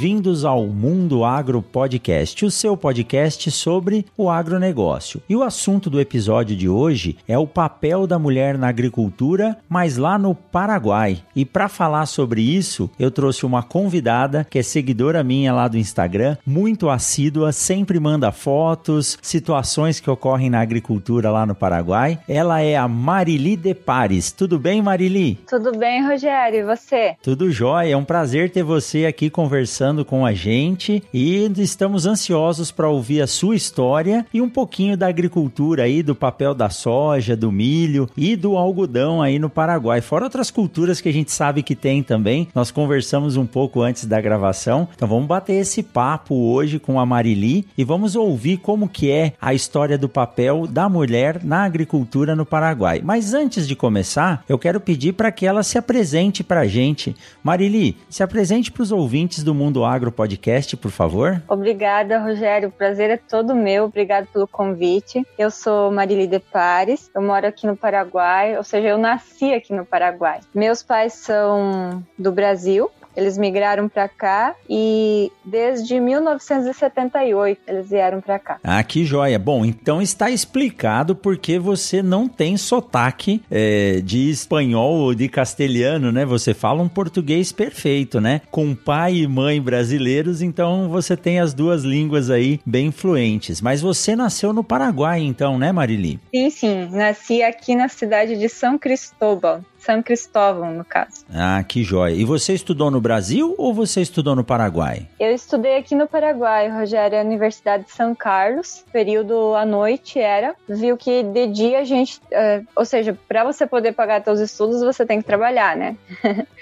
vim Bem-vindos ao Mundo Agro Podcast, o seu podcast sobre o agronegócio. E o assunto do episódio de hoje é o papel da mulher na agricultura, mas lá no Paraguai. E para falar sobre isso, eu trouxe uma convidada que é seguidora minha lá do Instagram, muito assídua, sempre manda fotos, situações que ocorrem na agricultura lá no Paraguai. Ela é a Marili de Pares. Tudo bem, Marili? Tudo bem, Rogério. E você? Tudo jóia. É um prazer ter você aqui conversando conversando com a gente e estamos ansiosos para ouvir a sua história e um pouquinho da agricultura aí, do papel da soja, do milho e do algodão aí no Paraguai. Fora outras culturas que a gente sabe que tem também. Nós conversamos um pouco antes da gravação. Então vamos bater esse papo hoje com a Marili e vamos ouvir como que é a história do papel da mulher na agricultura no Paraguai. Mas antes de começar, eu quero pedir para que ela se apresente para a gente. Marili, se apresente para os ouvintes do do Mundo Agro Podcast, por favor? Obrigada, Rogério. O prazer é todo meu. Obrigado pelo convite. Eu sou Marili de Pares. Eu moro aqui no Paraguai, ou seja, eu nasci aqui no Paraguai. Meus pais são do Brasil, eles migraram para cá e desde 1978 eles vieram para cá. Ah, que joia. Bom, então está explicado porque você não tem sotaque é, de espanhol ou de castelhano, né? Você fala um português perfeito, né? Com pai e mãe brasileiros, então você tem as duas línguas aí bem fluentes. Mas você nasceu no Paraguai, então, né, Marili? Sim, sim. Nasci aqui na cidade de São Cristóbal, são Cristóvão, no caso. Ah, que joia. E você estudou no Brasil ou você estudou no Paraguai? Eu estudei aqui no Paraguai, Rogério, na Universidade de São Carlos. Período à noite era. Viu que de dia a gente. Uh, ou seja, para você poder pagar seus estudos, você tem que trabalhar, né?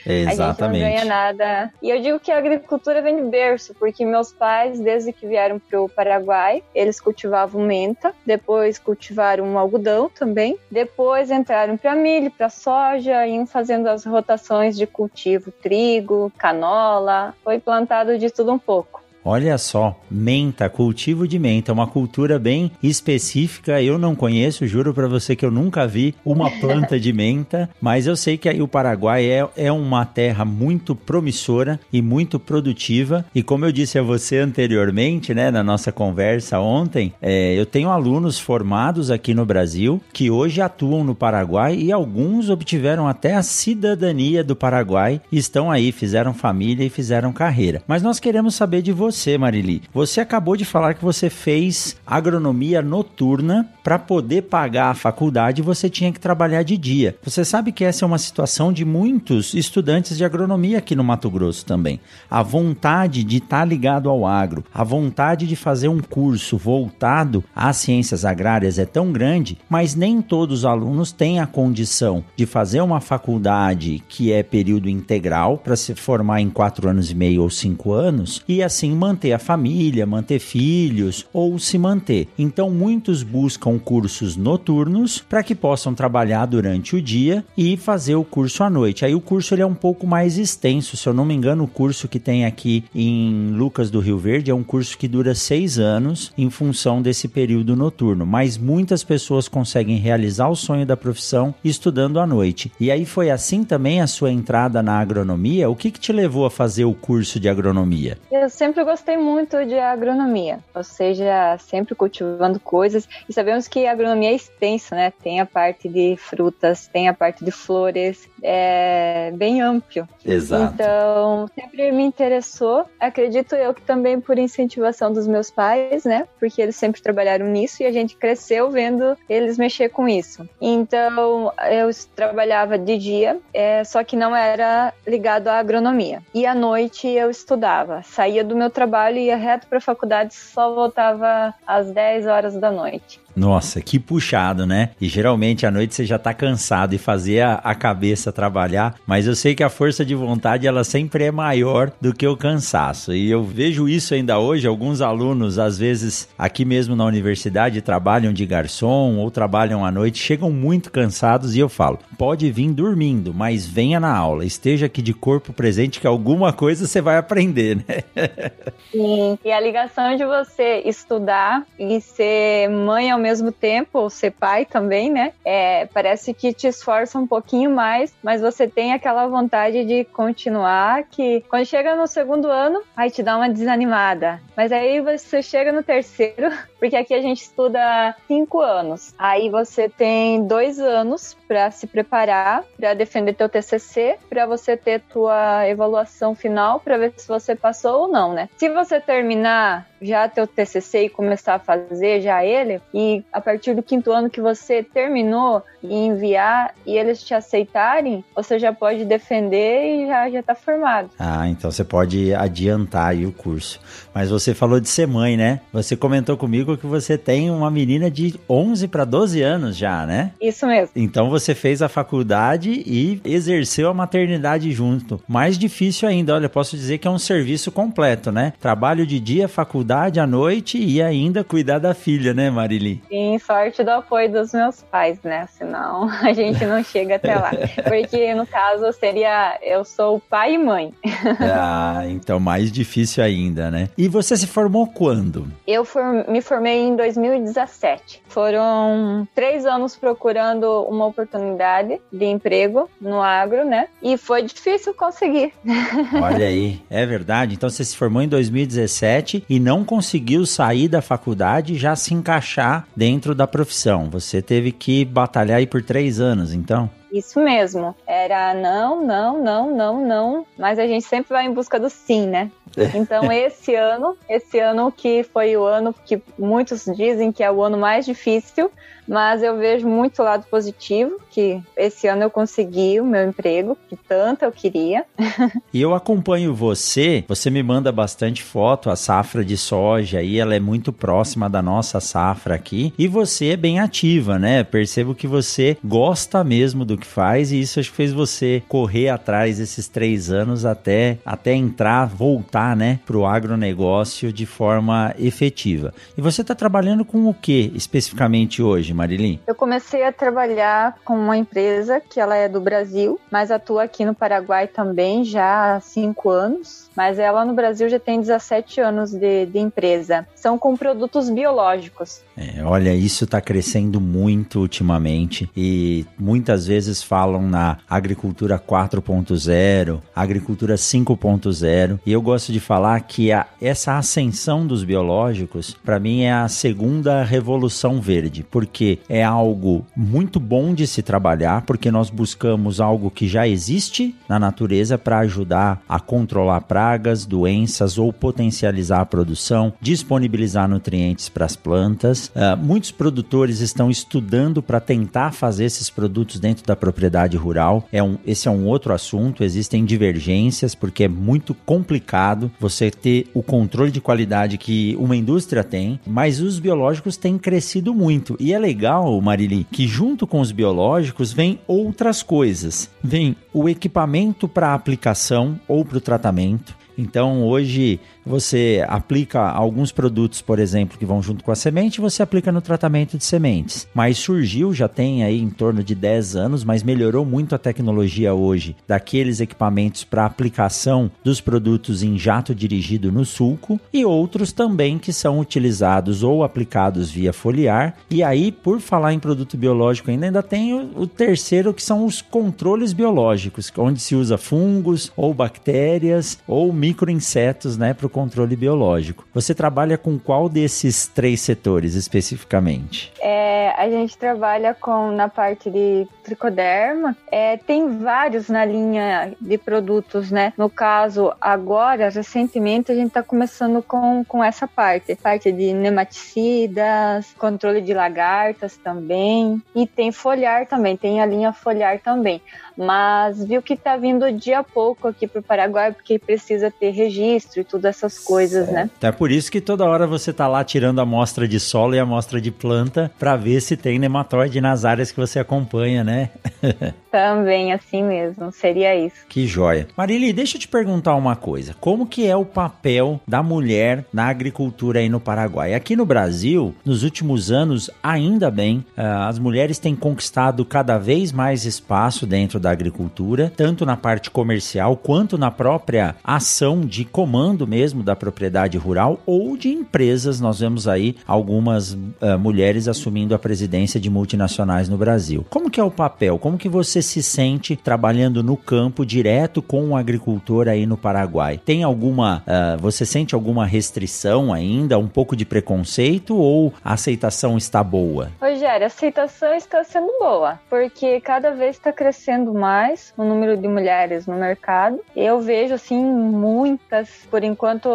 Exatamente. a gente não ganha nada. E eu digo que a agricultura vem de berço, porque meus pais, desde que vieram para o Paraguai, eles cultivavam menta, depois cultivaram algodão também, depois entraram para milho, para soja soja, iam fazendo as rotações de cultivo, trigo, canola, foi plantado de tudo um pouco. Olha só, menta, cultivo de menta, uma cultura bem específica. Eu não conheço, juro para você que eu nunca vi uma planta de menta, mas eu sei que o Paraguai é, é uma terra muito promissora e muito produtiva. E como eu disse a você anteriormente, né, na nossa conversa ontem, é, eu tenho alunos formados aqui no Brasil que hoje atuam no Paraguai e alguns obtiveram até a cidadania do Paraguai estão aí, fizeram família e fizeram carreira. Mas nós queremos saber de você você, Marili. Você acabou de falar que você fez agronomia noturna para poder pagar a faculdade, você tinha que trabalhar de dia. Você sabe que essa é uma situação de muitos estudantes de agronomia aqui no Mato Grosso também. A vontade de estar tá ligado ao agro, a vontade de fazer um curso voltado às ciências agrárias é tão grande, mas nem todos os alunos têm a condição de fazer uma faculdade que é período integral para se formar em quatro anos e meio ou cinco anos e assim a família, manter filhos ou se manter. Então muitos buscam cursos noturnos para que possam trabalhar durante o dia e fazer o curso à noite. Aí o curso ele é um pouco mais extenso, se eu não me engano, o curso que tem aqui em Lucas do Rio Verde é um curso que dura seis anos em função desse período noturno. Mas muitas pessoas conseguem realizar o sonho da profissão estudando à noite. E aí foi assim também a sua entrada na agronomia? O que, que te levou a fazer o curso de agronomia? Eu sempre gostei muito de agronomia, ou seja, sempre cultivando coisas. E sabemos que a agronomia é extensa, né? Tem a parte de frutas, tem a parte de flores, é bem amplo. Exato. Então, sempre me interessou. Acredito eu que também por incentivação dos meus pais, né? Porque eles sempre trabalharam nisso e a gente cresceu vendo eles mexer com isso. Então, eu trabalhava de dia, é, só que não era ligado à agronomia. E à noite eu estudava. Saía do meu trabalho, ia reto para a faculdade, só voltava às 10 horas da noite. Nossa, que puxado, né? E geralmente à noite você já tá cansado e fazer a, a cabeça trabalhar, mas eu sei que a força de vontade ela sempre é maior do que o cansaço. E eu vejo isso ainda hoje, alguns alunos às vezes aqui mesmo na universidade trabalham de garçom ou trabalham à noite, chegam muito cansados e eu falo: "Pode vir dormindo, mas venha na aula, esteja aqui de corpo presente que alguma coisa você vai aprender, né?" Sim, e a ligação de você estudar e ser mãe ao mesmo tempo, ou ser pai também, né? É, parece que te esforça um pouquinho mais, mas você tem aquela vontade de continuar, que quando chega no segundo ano, aí te dá uma desanimada. Mas aí você chega no terceiro, porque aqui a gente estuda cinco anos. Aí você tem dois anos para se preparar, para defender teu TCC, para você ter tua avaliação final para ver se você passou ou não, né? Se você terminar já teu TCC e começar a fazer já ele, e a partir do quinto ano que você terminou e enviar e eles te aceitarem, você já pode defender e já, já tá formado. Ah, então você pode adiantar aí o curso. Mas você falou de ser mãe, né? Você comentou comigo que você tem uma menina de 11 para 12 anos já, né? Isso mesmo. Então você fez a faculdade e exerceu a maternidade junto. Mais difícil ainda, olha, posso dizer que é um serviço completo, né? Trabalho de dia, faculdade à noite e ainda cuidar da filha, né, Marili? Sim, sorte do apoio dos meus pais, né? Senão a gente não chega até lá. Porque no caso seria eu sou pai e mãe. ah, então mais difícil ainda, né? E você se formou quando? Eu for, me formei em 2017. Foram três anos procurando uma oportunidade de emprego no agro, né? E foi difícil conseguir. Olha aí, é verdade. Então você se formou em 2017 e não conseguiu sair da faculdade e já se encaixar dentro da profissão. Você teve que batalhar aí por três anos, então? Isso mesmo. Era não, não, não, não, não. Mas a gente sempre vai em busca do sim, né? Então, esse ano, esse ano que foi o ano que muitos dizem que é o ano mais difícil, mas eu vejo muito lado positivo, que esse ano eu consegui o meu emprego, que tanto eu queria. e eu acompanho você, você me manda bastante foto, a safra de soja aí, ela é muito próxima da nossa safra aqui, e você é bem ativa, né? Percebo que você gosta mesmo do que faz, e isso acho que fez você correr atrás esses três anos até, até entrar, voltar, né, pro agronegócio de forma efetiva. E você está trabalhando com o que especificamente hoje, Marilyn? Eu comecei a trabalhar com uma empresa que ela é do Brasil, mas atua aqui no Paraguai também já há cinco anos. Mas ela no Brasil já tem 17 anos de, de empresa. São com produtos biológicos. É, olha, isso está crescendo muito ultimamente e muitas vezes falam na agricultura 4.0, agricultura 5.0 e eu gosto de falar que a, essa ascensão dos biológicos para mim é a segunda revolução verde, porque é algo muito bom de se trabalhar, porque nós buscamos algo que já existe na natureza para ajudar a controlar pragas, doenças ou potencializar a produção, disponibilizar nutrientes para as plantas Uh, muitos produtores estão estudando para tentar fazer esses produtos dentro da propriedade rural. É um, esse é um outro assunto. Existem divergências porque é muito complicado você ter o controle de qualidade que uma indústria tem, mas os biológicos têm crescido muito. E é legal, Marili, que junto com os biológicos vem outras coisas. Vem o equipamento para aplicação ou para o tratamento. Então hoje você aplica alguns produtos, por exemplo, que vão junto com a semente, você aplica no tratamento de sementes. Mas surgiu, já tem aí em torno de 10 anos, mas melhorou muito a tecnologia hoje daqueles equipamentos para aplicação dos produtos em jato dirigido no sulco e outros também que são utilizados ou aplicados via foliar. E aí, por falar em produto biológico, ainda, ainda tem o, o terceiro que são os controles biológicos, onde se usa fungos ou bactérias ou microinsetos, né, para controle biológico. Você trabalha com qual desses três setores especificamente? É, a gente trabalha com na parte de tricoderma. É, tem vários na linha de produtos, né? No caso, agora, recentemente, a gente está começando com, com essa parte. Parte de nematicidas, controle de lagartas também. E tem foliar também, tem a linha foliar também. Mas viu que está vindo de a pouco aqui para o Paraguai, porque precisa ter registro e todas essas coisas, né? certo. né? É por isso que toda hora você tá lá tirando a amostra de solo e a amostra de planta para ver se tem nematóide nas áreas que você acompanha, né? Também, assim mesmo, seria isso. Que joia. Marili, deixa eu te perguntar uma coisa. Como que é o papel da mulher na agricultura aí no Paraguai? Aqui no Brasil, nos últimos anos, ainda bem, ah, as mulheres têm conquistado cada vez mais espaço dentro da agricultura, tanto na parte comercial quanto na própria ação de comando mesmo da propriedade rural ou de empresas. Nós vemos aí algumas uh, mulheres assumindo a presidência de multinacionais no Brasil. Como que é o papel? Como que você se sente trabalhando no campo direto com o agricultor aí no Paraguai? Tem alguma, uh, você sente alguma restrição ainda, um pouco de preconceito ou a aceitação está boa? Rogério, a aceitação está sendo boa, porque cada vez está crescendo mais o número de mulheres no mercado. Eu vejo assim muitas, por enquanto,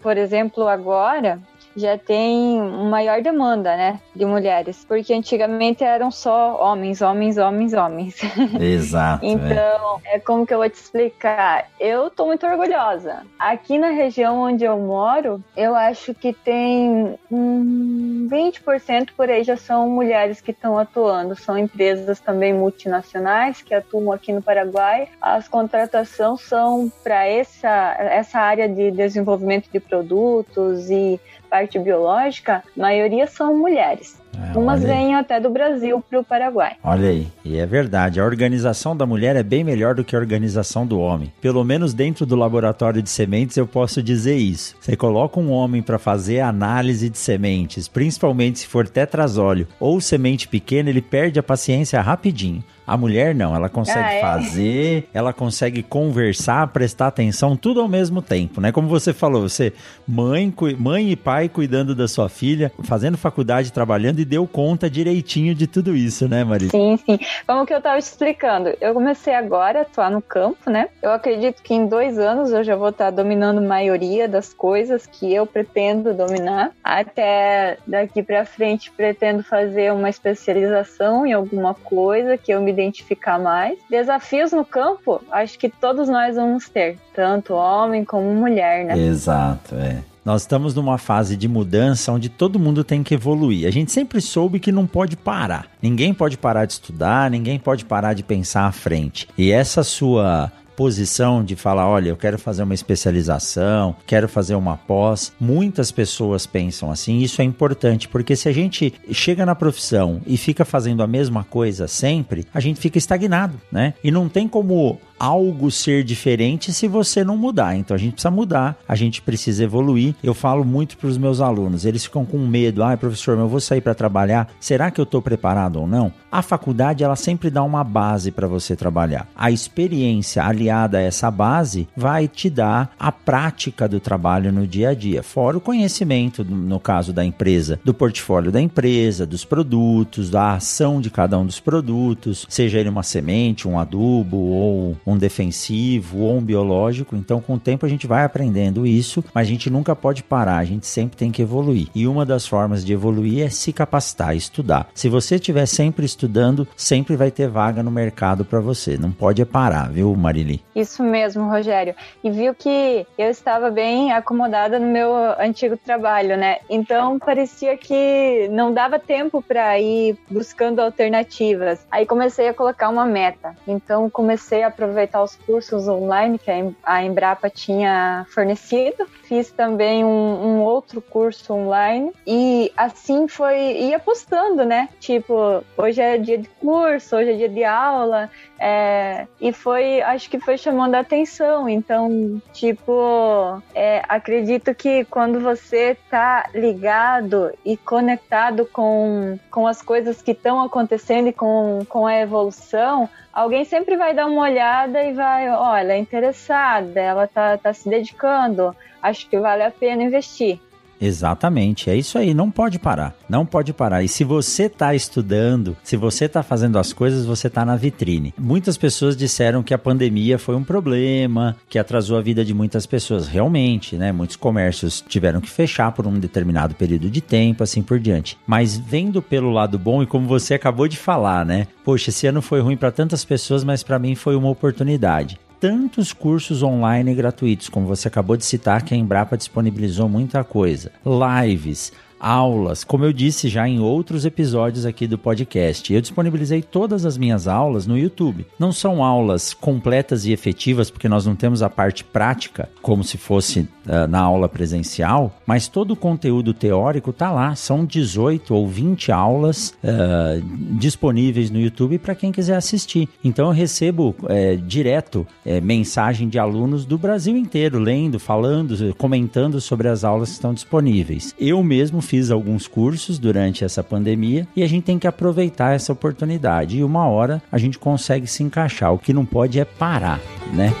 por exemplo, agora já tem maior demanda, né, de mulheres, porque antigamente eram só homens, homens, homens, homens. Exato. É. então, é. é. como que eu vou te explicar? Eu tô muito orgulhosa. Aqui na região onde eu moro, eu acho que tem um 20% por aí já são mulheres que estão atuando, são empresas também multinacionais que atuam aqui no Paraguai. As contratações são para essa essa área de desenvolvimento de produtos e parte biológica, a maioria são mulheres. É, Umas vêm até do Brasil para o Paraguai. Olha aí, e é verdade, a organização da mulher é bem melhor do que a organização do homem. Pelo menos dentro do laboratório de sementes eu posso dizer isso. Você coloca um homem para fazer análise de sementes, principalmente se for tetrazóleo ou semente pequena, ele perde a paciência rapidinho. A mulher não, ela consegue ah, é? fazer, ela consegue conversar, prestar atenção, tudo ao mesmo tempo, né? Como você falou, você mãe, mãe e pai cuidando da sua filha, fazendo faculdade, trabalhando e deu conta direitinho de tudo isso, né, Maria? Sim, sim. Como que eu tava te explicando, eu comecei agora a atuar no campo, né? Eu acredito que em dois anos eu já vou estar dominando a maioria das coisas que eu pretendo dominar. Até daqui para frente pretendo fazer uma especialização em alguma coisa que eu me identificar mais. Desafios no campo, acho que todos nós vamos ter, tanto homem como mulher, né? Exato, é. Nós estamos numa fase de mudança onde todo mundo tem que evoluir. A gente sempre soube que não pode parar. Ninguém pode parar de estudar, ninguém pode parar de pensar à frente. E essa sua posição de falar, olha, eu quero fazer uma especialização, quero fazer uma pós. Muitas pessoas pensam assim, isso é importante, porque se a gente chega na profissão e fica fazendo a mesma coisa sempre, a gente fica estagnado, né? E não tem como algo ser diferente se você não mudar. Então a gente precisa mudar, a gente precisa evoluir. Eu falo muito para os meus alunos, eles ficam com medo. Ah, professor, eu vou sair para trabalhar. Será que eu estou preparado ou não? A faculdade ela sempre dá uma base para você trabalhar. A experiência aliada a essa base vai te dar a prática do trabalho no dia a dia, fora o conhecimento, no caso da empresa, do portfólio da empresa, dos produtos, da ação de cada um dos produtos, seja ele uma semente, um adubo ou um um defensivo ou um biológico. Então, com o tempo, a gente vai aprendendo isso, mas a gente nunca pode parar, a gente sempre tem que evoluir. E uma das formas de evoluir é se capacitar, estudar. Se você estiver sempre estudando, sempre vai ter vaga no mercado para você. Não pode parar, viu, Marili? Isso mesmo, Rogério. E viu que eu estava bem acomodada no meu antigo trabalho, né? Então parecia que não dava tempo para ir buscando alternativas. Aí comecei a colocar uma meta. Então comecei a aproveitar aproveitar os cursos online que a Embrapa tinha fornecido. Fiz também um, um outro curso online e assim foi ia postando, né? Tipo, hoje é dia de curso, hoje é dia de aula, é, e foi, acho que foi chamando a atenção. Então, tipo, é, acredito que quando você tá ligado e conectado com, com as coisas que estão acontecendo e com, com a evolução, alguém sempre vai dar uma olhada e vai, olha, interessada, ela tá, tá se dedicando, acho que vale a pena investir. Exatamente, é isso aí, não pode parar, não pode parar. E se você está estudando, se você está fazendo as coisas, você está na vitrine. Muitas pessoas disseram que a pandemia foi um problema, que atrasou a vida de muitas pessoas. Realmente, né? Muitos comércios tiveram que fechar por um determinado período de tempo, assim por diante. Mas vendo pelo lado bom, e como você acabou de falar, né? Poxa, esse ano foi ruim para tantas pessoas, mas para mim foi uma oportunidade tantos cursos online gratuitos, como você acabou de citar, que a Embrapa disponibilizou muita coisa. Lives, aulas, como eu disse já em outros episódios aqui do podcast. Eu disponibilizei todas as minhas aulas no YouTube. Não são aulas completas e efetivas, porque nós não temos a parte prática, como se fosse uh, na aula presencial, mas todo o conteúdo teórico está lá. São 18 ou 20 aulas uh, disponíveis no YouTube para quem quiser assistir. Então eu recebo é, direto é, mensagem de alunos do Brasil inteiro, lendo, falando, comentando sobre as aulas que estão disponíveis. Eu mesmo fiz alguns cursos durante essa pandemia e a gente tem que aproveitar essa oportunidade. E uma hora a gente consegue se encaixar. O que não pode é parar, né?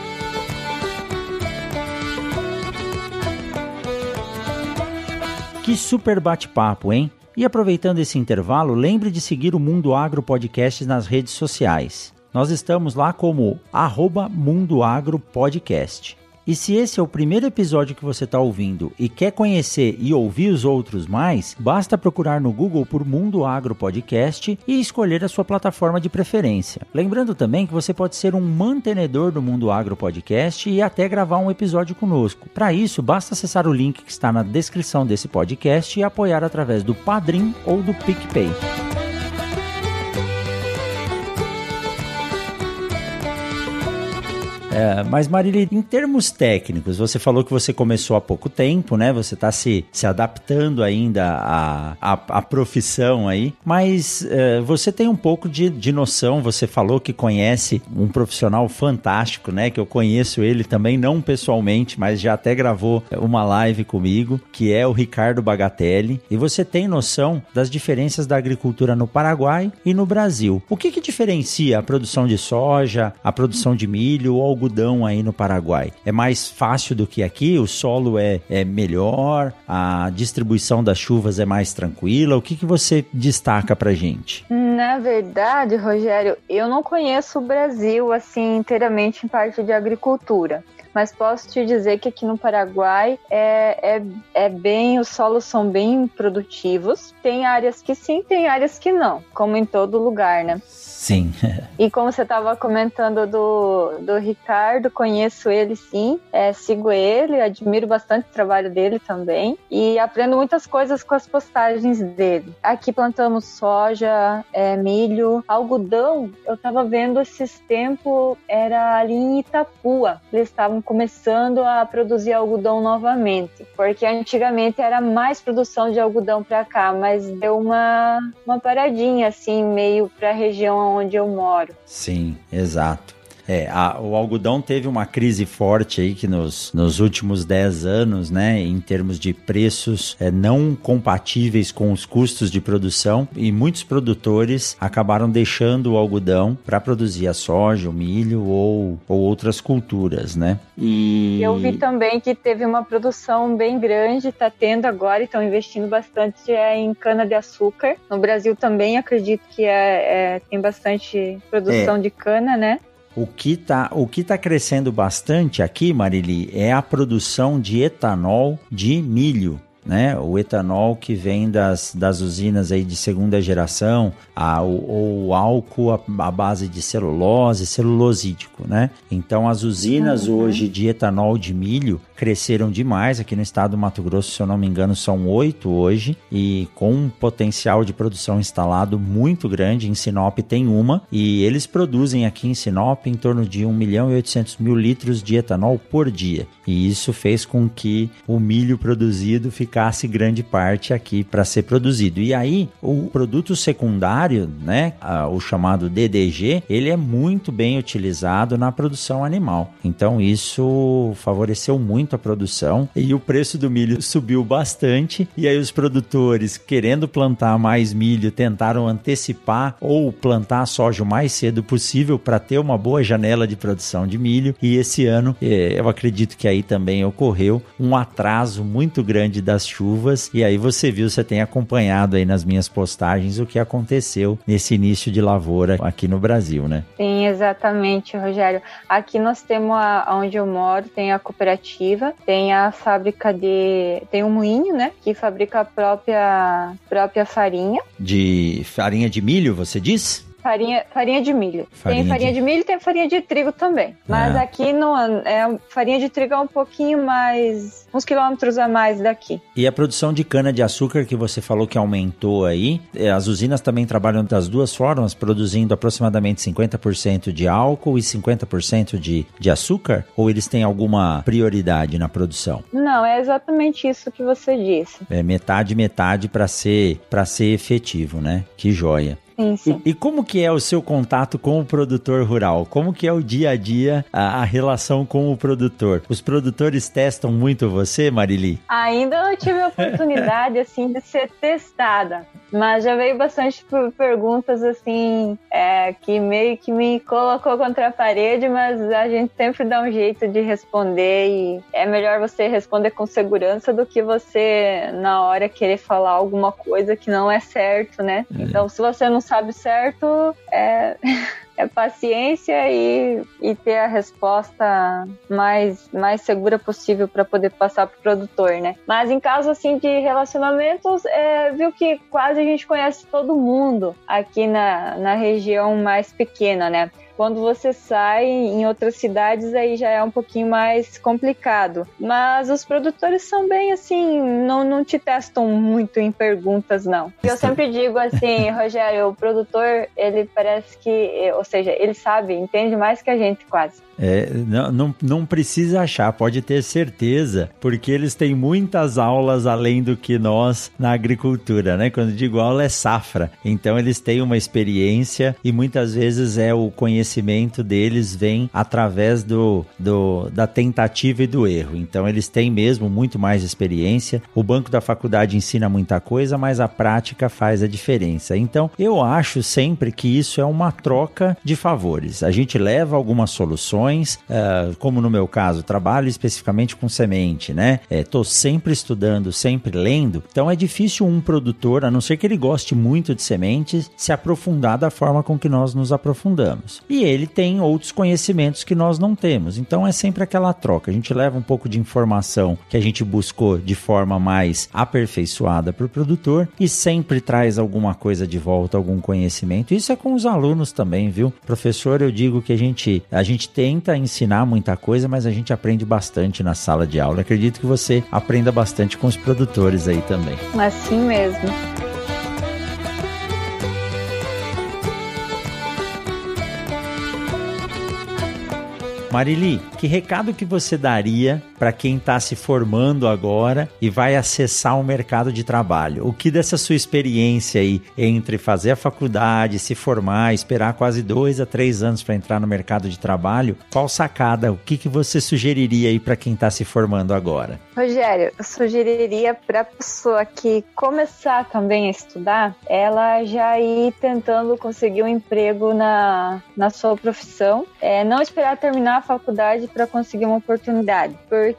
Que super bate-papo, hein? E aproveitando esse intervalo, lembre de seguir o Mundo Agro Podcast nas redes sociais. Nós estamos lá como Mundo Agro Podcast. E se esse é o primeiro episódio que você está ouvindo e quer conhecer e ouvir os outros mais, basta procurar no Google por Mundo Agro Podcast e escolher a sua plataforma de preferência. Lembrando também que você pode ser um mantenedor do Mundo Agro Podcast e até gravar um episódio conosco. Para isso, basta acessar o link que está na descrição desse podcast e apoiar através do Padrim ou do PicPay. É, mas Marília, em termos técnicos, você falou que você começou há pouco tempo, né? Você está se, se adaptando ainda à, à, à profissão aí, mas é, você tem um pouco de, de noção, você falou que conhece um profissional fantástico, né? Que eu conheço ele também, não pessoalmente, mas já até gravou uma live comigo, que é o Ricardo Bagatelli. E você tem noção das diferenças da agricultura no Paraguai e no Brasil. O que, que diferencia a produção de soja, a produção de milho ou algodão aí no Paraguai? É mais fácil do que aqui? O solo é, é melhor? A distribuição das chuvas é mais tranquila? O que, que você destaca pra gente? Na verdade, Rogério, eu não conheço o Brasil assim inteiramente em parte de agricultura mas posso te dizer que aqui no Paraguai é, é, é, bem, os solos são bem produtivos. Tem áreas que sim, tem áreas que não, como em todo lugar, né? Sim. e como você estava comentando do, do Ricardo, conheço ele sim, é, sigo ele, admiro bastante o trabalho dele também e aprendo muitas coisas com as postagens dele. Aqui plantamos soja, é, milho, algodão. Eu estava vendo esses tempos, era ali em Itapua. Eles estavam começando a produzir algodão novamente, porque antigamente era mais produção de algodão para cá, mas deu uma, uma paradinha assim, meio para a região onde eu moro. Sim, exato. É, a, o algodão teve uma crise forte aí que nos, nos últimos 10 anos, né, em termos de preços é, não compatíveis com os custos de produção e muitos produtores acabaram deixando o algodão para produzir a soja, o milho ou, ou outras culturas, né? E eu vi também que teve uma produção bem grande, está tendo agora e estão investindo bastante é, em cana de açúcar. No Brasil também acredito que é, é tem bastante produção é. de cana, né? O que está tá crescendo bastante aqui, Marili, é a produção de etanol de milho né? O etanol que vem das, das usinas aí de segunda geração, a, o, o álcool à, base de celulose, celulosídico, né? Então as usinas uhum. hoje de etanol de milho cresceram demais aqui no estado do Mato Grosso, se eu não me engano, são oito hoje e com um potencial de produção instalado muito grande. Em Sinop tem uma e eles produzem aqui em Sinop em torno de 1 milhão e 800 mil litros de etanol por dia. E isso fez com que o milho produzido ficasse grande parte aqui para ser produzido. E aí, o produto secundário, né, o chamado DDG, ele é muito bem utilizado na produção animal. Então, isso favoreceu muito a produção e o preço do milho subiu bastante. E aí, os produtores, querendo plantar mais milho, tentaram antecipar ou plantar a soja o mais cedo possível para ter uma boa janela de produção de milho. E esse ano, eh, eu acredito que aí também ocorreu um atraso muito grande da das chuvas. E aí você viu, você tem acompanhado aí nas minhas postagens o que aconteceu nesse início de lavoura aqui no Brasil, né? Sim, exatamente, Rogério. Aqui nós temos a, onde eu moro, tem a cooperativa, tem a fábrica de. tem um moinho, né? Que fabrica a própria, própria farinha. De farinha de milho, você diz? Farinha, farinha de milho. Farinha tem farinha de... de... milho e tem farinha de trigo também. Mas ah. aqui no, é, farinha de trigo é um pouquinho mais. uns quilômetros a mais daqui. E a produção de cana-de-açúcar que você falou que aumentou aí, é, as usinas também trabalham das duas formas, produzindo aproximadamente 50% de álcool e 50% de, de açúcar? Ou eles têm alguma prioridade na produção? Não, é exatamente isso que você disse. É metade, metade para ser, ser efetivo, né? Que joia. Sim, sim. E, e, como que é o seu contato com o produtor rural? Como que é o dia a dia, a, a, relação com o produtor? Os produtores testam muito você, Marili? Ainda não tive a oportunidade, assim, de ser testada. Mas já veio bastante perguntas, assim, é, que meio que me colocou contra a parede, mas a gente sempre dá um jeito de responder e é melhor você responder com segurança do que você, na hora, querer falar alguma coisa que não é certo, né? É. Então, se você não sabe certo, é, é paciência e, e ter a resposta mais, mais segura possível para poder passar para o produtor, né? Mas em caso assim de relacionamentos, é, viu que quase a gente conhece todo mundo aqui na, na região mais pequena, né? Quando você sai em outras cidades, aí já é um pouquinho mais complicado. Mas os produtores são bem assim, não, não te testam muito em perguntas, não. Eu sempre digo assim, Rogério, o produtor, ele parece que, ou seja, ele sabe, entende mais que a gente quase. É, não, não, não precisa achar, pode ter certeza, porque eles têm muitas aulas além do que nós na agricultura, né? Quando digo aula é safra. Então eles têm uma experiência e muitas vezes é o conhecimento deles vem através do, do da tentativa e do erro. Então eles têm mesmo muito mais experiência. O banco da faculdade ensina muita coisa, mas a prática faz a diferença. Então eu acho sempre que isso é uma troca de favores. A gente leva algumas soluções uh, como no meu caso, trabalho especificamente com semente, né? Estou é, sempre estudando, sempre lendo. Então é difícil um produtor, a não ser que ele goste muito de sementes, se aprofundar da forma com que nós nos aprofundamos. E ele tem outros conhecimentos que nós não temos. Então é sempre aquela troca. A gente leva um pouco de informação que a gente buscou de forma mais aperfeiçoada para o produtor e sempre traz alguma coisa de volta, algum conhecimento. Isso é com os alunos também, viu? Professor, eu digo que a gente, a gente tenta ensinar muita coisa, mas a gente aprende bastante na sala de aula. Acredito que você aprenda bastante com os produtores aí também. Assim mesmo. Marili, que recado que você daria para quem está se formando agora e vai acessar o mercado de trabalho? O que dessa sua experiência aí entre fazer a faculdade, se formar, esperar quase dois a três anos para entrar no mercado de trabalho, qual sacada? O que, que você sugeriria aí para quem está se formando agora? Rogério, eu sugeriria para a pessoa que começar também a estudar, ela já ir tentando conseguir um emprego na, na sua profissão, é, não esperar terminar faculdade para conseguir uma oportunidade, porque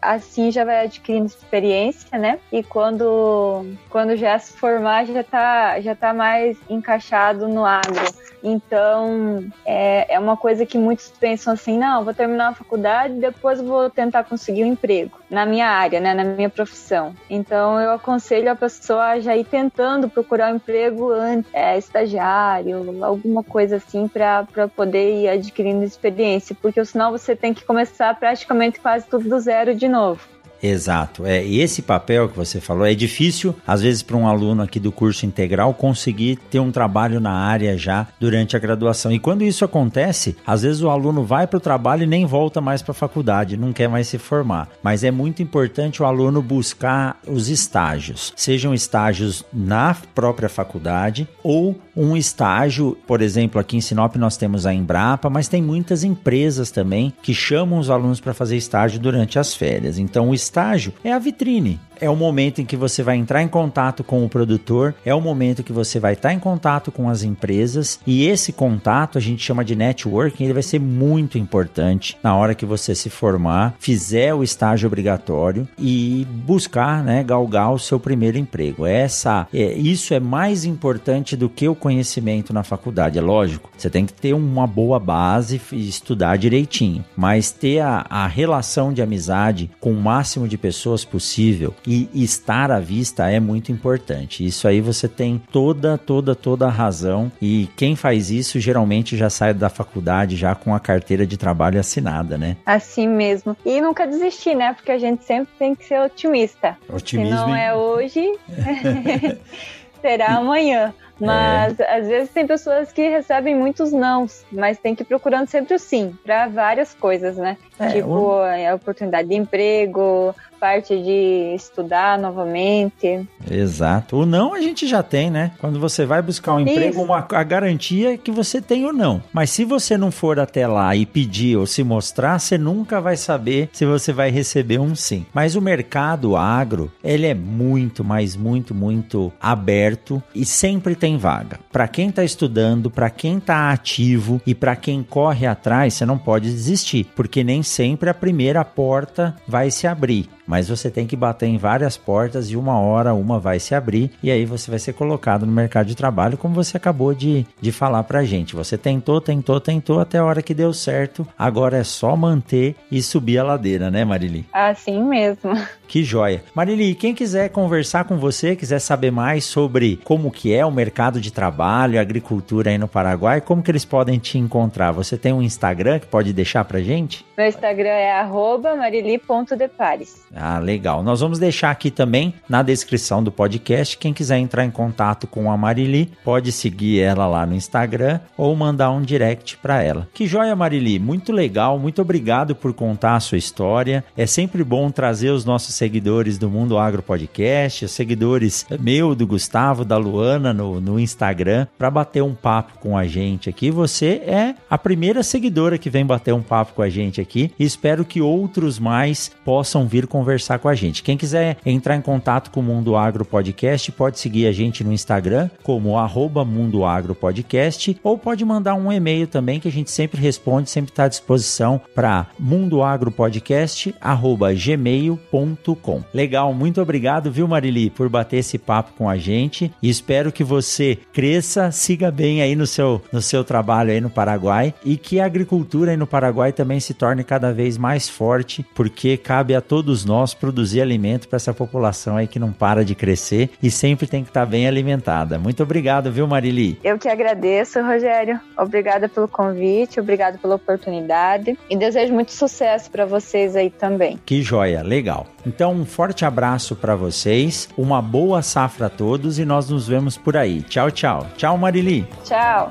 assim já vai adquirindo experiência, né? E quando, quando já se formar, já tá, já tá mais encaixado no agro. Então, é, é uma coisa que muitos pensam assim: não, vou terminar a faculdade, depois vou tentar conseguir um emprego na minha área, né, na minha profissão. Então, eu aconselho a pessoa a já ir tentando procurar um emprego antes, é, estagiário, alguma coisa assim, para poder ir adquirindo experiência, porque senão você tem que começar praticamente quase tudo do zero de novo. Exato. É, e esse papel que você falou é difícil, às vezes, para um aluno aqui do curso integral conseguir ter um trabalho na área já durante a graduação. E quando isso acontece, às vezes o aluno vai para o trabalho e nem volta mais para a faculdade, não quer mais se formar. Mas é muito importante o aluno buscar os estágios, sejam estágios na própria faculdade ou um estágio, por exemplo, aqui em Sinop nós temos a Embrapa, mas tem muitas empresas também que chamam os alunos para fazer estágio durante as férias. Então o estágio é a vitrine é o momento em que você vai entrar em contato com o produtor, é o momento que você vai estar em contato com as empresas e esse contato a gente chama de networking, ele vai ser muito importante na hora que você se formar, fizer o estágio obrigatório e buscar, né, galgar o seu primeiro emprego. Essa, é, isso é mais importante do que o conhecimento na faculdade, é lógico. Você tem que ter uma boa base e estudar direitinho, mas ter a, a relação de amizade com o máximo de pessoas possível e estar à vista é muito importante. Isso aí você tem toda, toda, toda a razão. E quem faz isso geralmente já sai da faculdade já com a carteira de trabalho assinada, né? Assim mesmo. E nunca desistir, né? Porque a gente sempre tem que ser otimista. Otimismo. Se não é hoje, será amanhã. Mas é. às vezes tem pessoas que recebem muitos nãos, mas tem que ir procurando sempre o sim para várias coisas, né? É, tipo, a oportunidade de emprego, parte de estudar novamente. Exato. O não a gente já tem, né? Quando você vai buscar um Isso. emprego, uma, a garantia é que você tem o não. Mas se você não for até lá e pedir ou se mostrar, você nunca vai saber se você vai receber um sim. Mas o mercado agro, ele é muito, mas muito, muito aberto e sempre tem vaga. Para quem está estudando, para quem está ativo e para quem corre atrás, você não pode desistir, porque nem sempre a primeira porta vai se abrir mas você tem que bater em várias portas e uma hora uma vai se abrir e aí você vai ser colocado no mercado de trabalho, como você acabou de, de falar pra gente. Você tentou, tentou, tentou até a hora que deu certo, agora é só manter e subir a ladeira, né, Marili? Assim mesmo. Que joia. Marili, quem quiser conversar com você, quiser saber mais sobre como que é o mercado de trabalho, agricultura aí no Paraguai, como que eles podem te encontrar? Você tem um Instagram que pode deixar pra gente? Meu Instagram é marili.depares. Ah, legal. Nós vamos deixar aqui também na descrição do podcast. Quem quiser entrar em contato com a Marili, pode seguir ela lá no Instagram ou mandar um direct para ela. Que joia, Marili. Muito legal. Muito obrigado por contar a sua história. É sempre bom trazer os nossos seguidores do Mundo Agro Podcast, os seguidores meu, do Gustavo, da Luana no, no Instagram, para bater um papo com a gente aqui. Você é a primeira seguidora que vem bater um papo com a gente aqui e espero que outros mais possam vir conversar conversar com a gente. Quem quiser entrar em contato com o Mundo Agro Podcast, pode seguir a gente no Instagram como arroba Mundo Agro Podcast ou pode mandar um e-mail também que a gente sempre responde, sempre está à disposição para mundoagropodcast@gmail.com. Legal, muito obrigado, viu Marili, por bater esse papo com a gente e espero que você cresça, siga bem aí no seu no seu trabalho aí no Paraguai e que a agricultura aí no Paraguai também se torne cada vez mais forte, porque cabe a todos nós nós produzir alimento para essa população aí que não para de crescer e sempre tem que estar tá bem alimentada. Muito obrigado, viu, Marili? Eu que agradeço, Rogério. Obrigada pelo convite, obrigado pela oportunidade e desejo muito sucesso para vocês aí também. Que joia, legal. Então, um forte abraço para vocês, uma boa safra a todos e nós nos vemos por aí. Tchau, tchau. Tchau, Marili. Tchau.